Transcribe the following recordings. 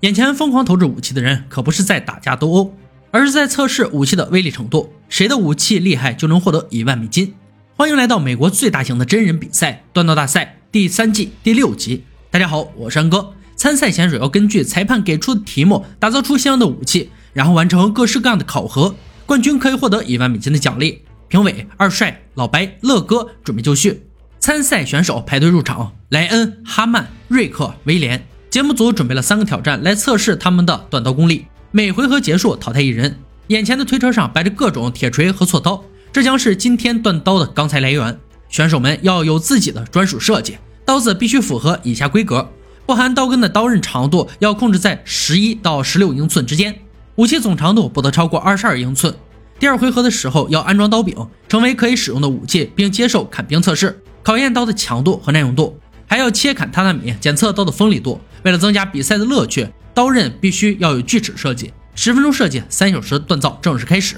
眼前疯狂投掷武器的人可不是在打架斗殴，而是在测试武器的威力程度，谁的武器厉害就能获得一万美金。欢迎来到美国最大型的真人比赛——锻造大赛第三季第六集。大家好，我是安哥。参赛选手要根据裁判给出的题目，打造出相应的武器，然后完成各式各样的考核。冠军可以获得一万美金的奖励。评委二帅、老白、乐哥准备就绪。参赛选手排队入场：莱恩、哈曼、瑞克、威廉。节目组准备了三个挑战来测试他们的短刀功力。每回合结束淘汰一人。眼前的推车上摆着各种铁锤和锉刀，这将是今天锻刀的钢材来源。选手们要有自己的专属设计，刀子必须符合以下规格：不含刀根的刀刃长度要控制在十一到十六英寸之间，武器总长度不得超过二十二英寸。第二回合的时候要安装刀柄，成为可以使用的武器，并接受砍冰测试，考验刀的强度和耐用度。还要切砍榻榻米，检测刀的锋利度。为了增加比赛的乐趣，刀刃必须要有锯齿设计。十分钟设计，三小时锻造正式开始。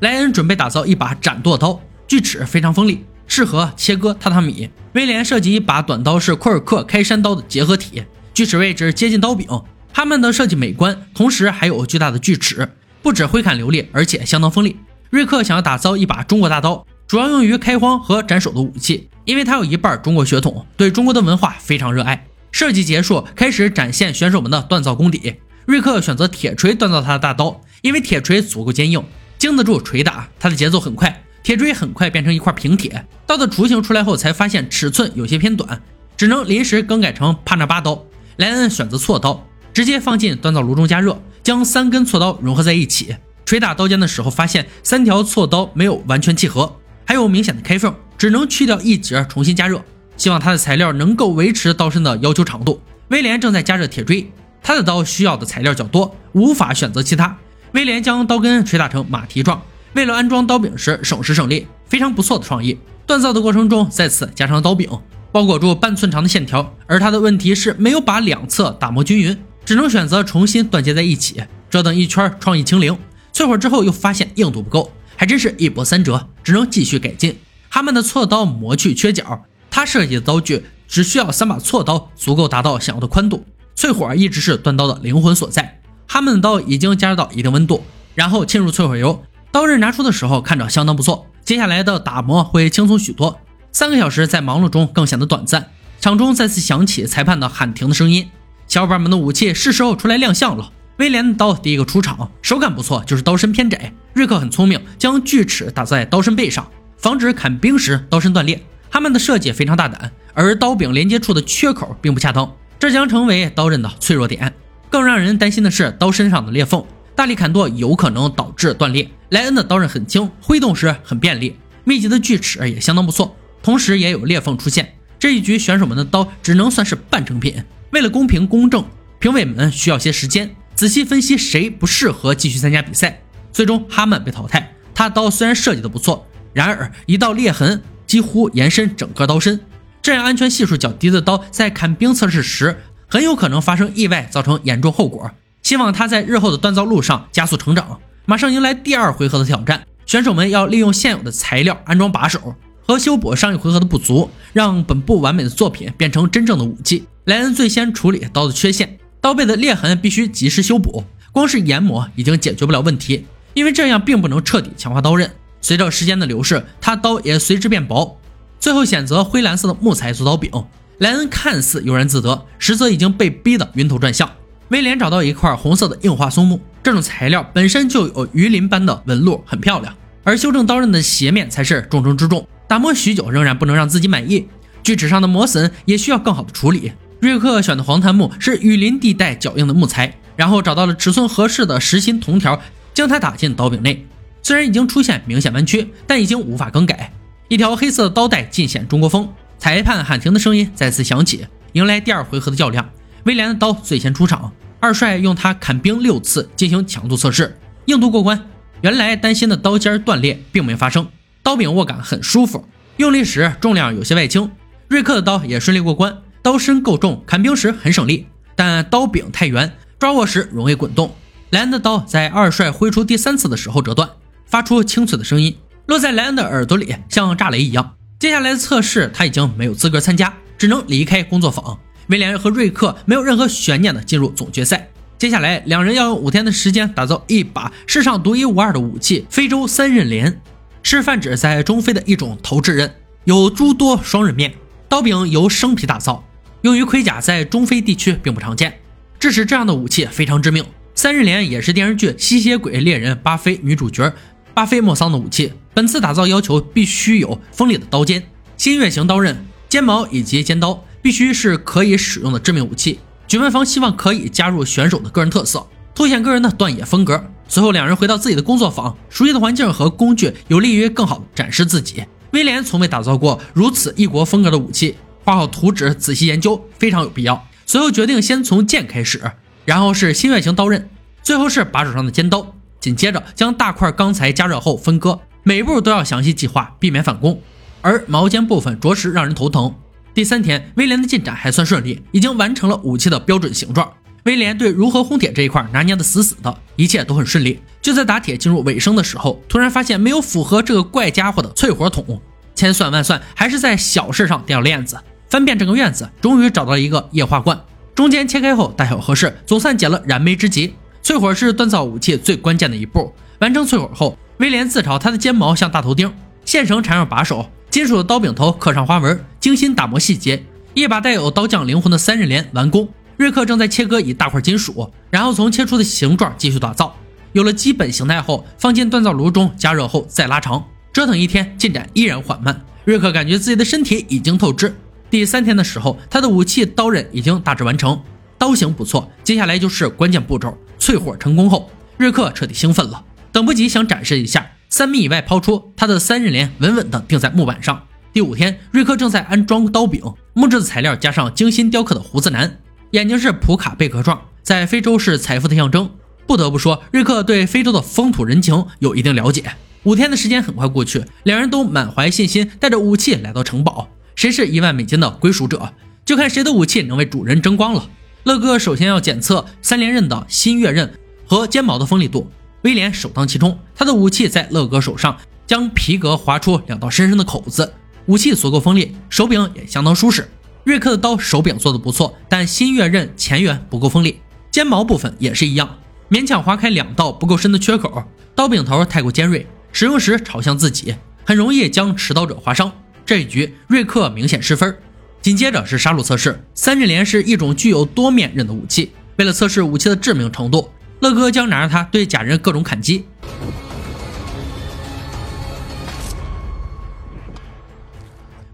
莱恩准备打造一把斩剁刀，锯齿非常锋利，适合切割榻榻米。威廉设计一把短刀是库尔克开山刀的结合体，锯齿位置接近刀柄。他们的设计美观，同时还有巨大的锯齿。不止挥砍流利，而且相当锋利。瑞克想要打造一把中国大刀，主要用于开荒和斩首的武器，因为他有一半中国血统，对中国的文化非常热爱。设计结束，开始展现选手们的锻造功底。瑞克选择铁锤锻造他的大刀，因为铁锤足够坚硬，经得住锤打。他的节奏很快，铁锤很快变成一块平铁。刀的雏形出来后，才发现尺寸有些偏短，只能临时更改成帕纳巴刀。莱恩选择锉刀，直接放进锻造炉中加热。将三根锉刀融合在一起，捶打刀尖的时候，发现三条锉刀没有完全契合，还有明显的开缝，只能去掉一节重新加热。希望他的材料能够维持刀身的要求长度。威廉正在加热铁锥，他的刀需要的材料较多，无法选择其他。威廉将刀根捶打成马蹄状，为了安装刀柄时省时省力，非常不错的创意。锻造的过程中再次加上刀柄，包裹住半寸长的线条，而他的问题是没有把两侧打磨均匀。只能选择重新断接在一起，折腾一圈，创意清零。淬火之后又发现硬度不够，还真是一波三折，只能继续改进。哈曼的锉刀磨去缺角，他设计的刀具只需要三把锉刀，足够达到想要的宽度。淬火一直是锻刀的灵魂所在。哈曼的刀已经加热到一定温度，然后浸入淬火油，刀刃拿出的时候看着相当不错。接下来的打磨会轻松许多，三个小时在忙碌中更显得短暂。场中再次响起裁判的喊停的声音。小伙伴们的武器是时候出来亮相了。威廉的刀第一个出场，手感不错，就是刀身偏窄。瑞克很聪明，将锯齿打在刀身背上，防止砍冰时刀身断裂。他们的设计非常大胆，而刀柄连接处的缺口并不恰当，这将成为刀刃的脆弱点。更让人担心的是刀身上的裂缝，大力砍剁有可能导致断裂。莱恩的刀刃很轻，挥动时很便利，密集的锯齿也相当不错，同时也有裂缝出现。这一局选手们的刀只能算是半成品。为了公平公正，评委们需要些时间仔细分析谁不适合继续参加比赛。最终，哈曼被淘汰。他刀虽然设计的不错，然而一道裂痕几乎延伸整个刀身，这样安全系数较低的刀在砍冰测试时很有可能发生意外，造成严重后果。希望他在日后的锻造路上加速成长。马上迎来第二回合的挑战，选手们要利用现有的材料安装把手和修补上一回合的不足，让本不完美的作品变成真正的武器。莱恩最先处理刀的缺陷，刀背的裂痕必须及时修补。光是研磨已经解决不了问题，因为这样并不能彻底强化刀刃。随着时间的流逝，他刀也随之变薄。最后选择灰蓝色的木材做刀柄。莱恩看似悠然自得，实则已经被逼得晕头转向。威廉找到一块红色的硬化松木，这种材料本身就有鱼鳞般的纹路，很漂亮。而修正刀刃的斜面才是重中之重。打磨许久，仍然不能让自己满意。锯齿上的磨损也需要更好的处理。瑞克选的黄檀木是雨林地带较硬的木材，然后找到了尺寸合适的实心铜条，将它打进刀柄内。虽然已经出现明显弯曲，但已经无法更改。一条黑色的刀带尽显中国风。裁判喊停的声音再次响起，迎来第二回合的较量。威廉的刀最先出场，二帅用它砍冰六次进行强度测试，硬度过关。原来担心的刀尖断裂并没发生，刀柄握感很舒服，用力时重量有些外倾。瑞克的刀也顺利过关。刀身够重，砍冰时很省力，但刀柄太圆，抓握时容易滚动。莱恩的刀在二帅挥出第三次的时候折断，发出清脆的声音，落在莱恩的耳朵里，像炸雷一样。接下来的测试他已经没有资格参加，只能离开工作坊。威廉和瑞克没有任何悬念的进入总决赛。接下来，两人要用五天的时间打造一把世上独一无二的武器——非洲三刃镰，是泛指在中非的一种投掷刃，有诸多双刃面。刀柄由生皮打造，用于盔甲，在中非地区并不常见，致使这样的武器非常致命。三刃镰也是电视剧《吸血鬼猎人巴菲》女主角巴菲莫桑的武器。本次打造要求必须有锋利的刀尖、新月形刀刃、尖矛以及尖刀，必须是可以使用的致命武器。举办方希望可以加入选手的个人特色，凸显个人的断野风格。随后，两人回到自己的工作坊，熟悉的环境和工具有利于更好的展示自己。威廉从未打造过如此异国风格的武器，画好图纸，仔细研究，非常有必要。随后决定先从剑开始，然后是新月形刀刃，最后是把手上的尖刀。紧接着将大块钢材加热后分割，每一步都要详细计划，避免返工。而毛尖部分着实让人头疼。第三天，威廉的进展还算顺利，已经完成了武器的标准形状。威廉对如何烘铁这一块拿捏的死死的，一切都很顺利。就在打铁进入尾声的时候，突然发现没有符合这个怪家伙的淬火桶。千算万算，还是在小事上掉链子。翻遍整个院子，终于找到了一个液化罐，中间切开后大小合适，总算解了燃眉之急。淬火是锻造武器最关键的一步。完成淬火后，威廉自嘲他的尖矛像大头钉，线绳缠上把手。金属的刀柄头刻上花纹，精心打磨细节，一把带有刀匠灵魂的三刃镰完工。瑞克正在切割一大块金属，然后从切出的形状继续打造。有了基本形态后，放进锻造炉中加热后再拉长。折腾一天，进展依然缓慢。瑞克感觉自己的身体已经透支。第三天的时候，他的武器刀刃已经大致完成，刀型不错。接下来就是关键步骤，淬火成功后，瑞克彻底兴奋了，等不及想展示一下。三米以外抛出，他的三刃镰稳稳地钉在木板上。第五天，瑞克正在安装刀柄，木质的材料加上精心雕刻的胡子男，眼睛是普卡贝壳状，在非洲是财富的象征。不得不说，瑞克对非洲的风土人情有一定了解。五天的时间很快过去，两人都满怀信心，带着武器来到城堡。谁是一万美金的归属者，就看谁的武器能为主人争光了。乐哥首先要检测三连刃的新月刃和尖矛的锋利度。威廉首当其冲，他的武器在乐哥手上将皮革划出两道深深的口子，武器足够锋利，手柄也相当舒适。瑞克的刀手柄做的不错，但新月刃前缘不够锋利，尖矛部分也是一样，勉强划开两道不够深的缺口，刀柄头太过尖锐，使用时朝向自己，很容易将持刀者划伤。这一局瑞克明显失分。紧接着是杀戮测试，三刃镰是一种具有多面刃的武器，为了测试武器的致命程度。乐哥将拿着它对假人各种砍击。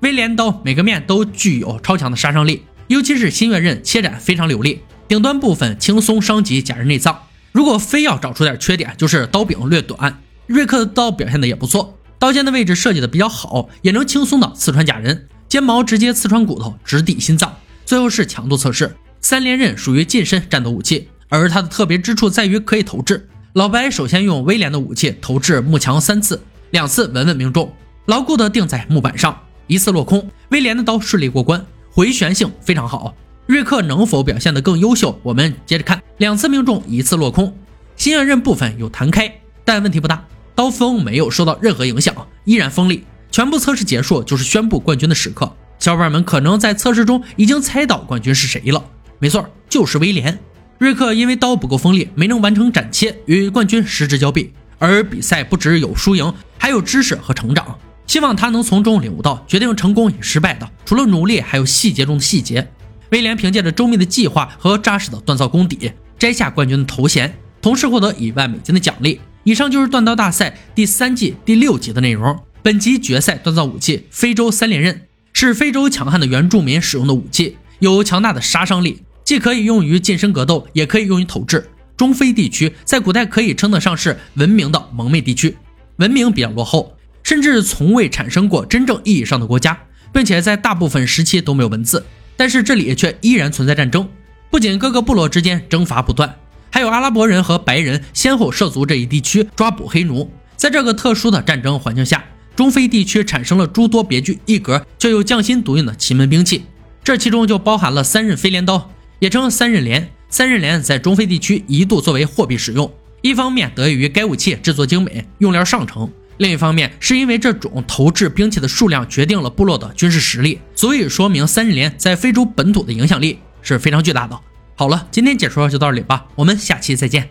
威廉刀每个面都具有超强的杀伤力，尤其是新月刃切斩非常流利，顶端部分轻松伤及假人内脏。如果非要找出点缺点，就是刀柄略短。瑞克的刀表现的也不错，刀尖的位置设计的比较好，也能轻松的刺穿假人。尖矛直接刺穿骨头，直抵心脏。最后是强度测试，三连刃属于近身战斗武器。而它的特别之处在于可以投掷。老白首先用威廉的武器投掷木墙三次，两次稳稳命中，牢固的钉在木板上，一次落空。威廉的刀顺利过关，回旋性非常好。瑞克能否表现得更优秀？我们接着看，两次命中，一次落空。新刃刃部分有弹开，但问题不大，刀锋没有受到任何影响，依然锋利。全部测试结束，就是宣布冠军的时刻。小伙伴们可能在测试中已经猜到冠军是谁了，没错，就是威廉。瑞克因为刀不够锋利，没能完成斩切，与冠军失之交臂。而比赛不只有输赢，还有知识和成长。希望他能从中领悟到，决定成功与失败的，除了努力，还有细节中的细节。威廉凭借着周密的计划和扎实的锻造功底，摘下冠军的头衔，同时获得一万美金的奖励。以上就是锻刀大赛第三季第六集的内容。本集决赛锻造武器非洲三连刃，是非洲强悍的原住民使用的武器，有强大的杀伤力。既可以用于近身格斗，也可以用于投掷。中非地区在古代可以称得上是文明的蒙昧地区，文明比较落后，甚至从未产生过真正意义上的国家，并且在大部分时期都没有文字。但是这里却依然存在战争，不仅各个部落之间征伐不断，还有阿拉伯人和白人先后涉足这一地区抓捕黑奴。在这个特殊的战争环境下，中非地区产生了诸多别具一格却又匠心独运的奇门兵器，这其中就包含了三刃飞镰刀。也称三刃镰，三刃镰在中非地区一度作为货币使用。一方面得益于该武器制作精美，用料上乘；另一方面是因为这种投掷兵器的数量决定了部落的军事实力，足以说明三刃镰在非洲本土的影响力是非常巨大的。好了，今天解说就到这里吧，我们下期再见。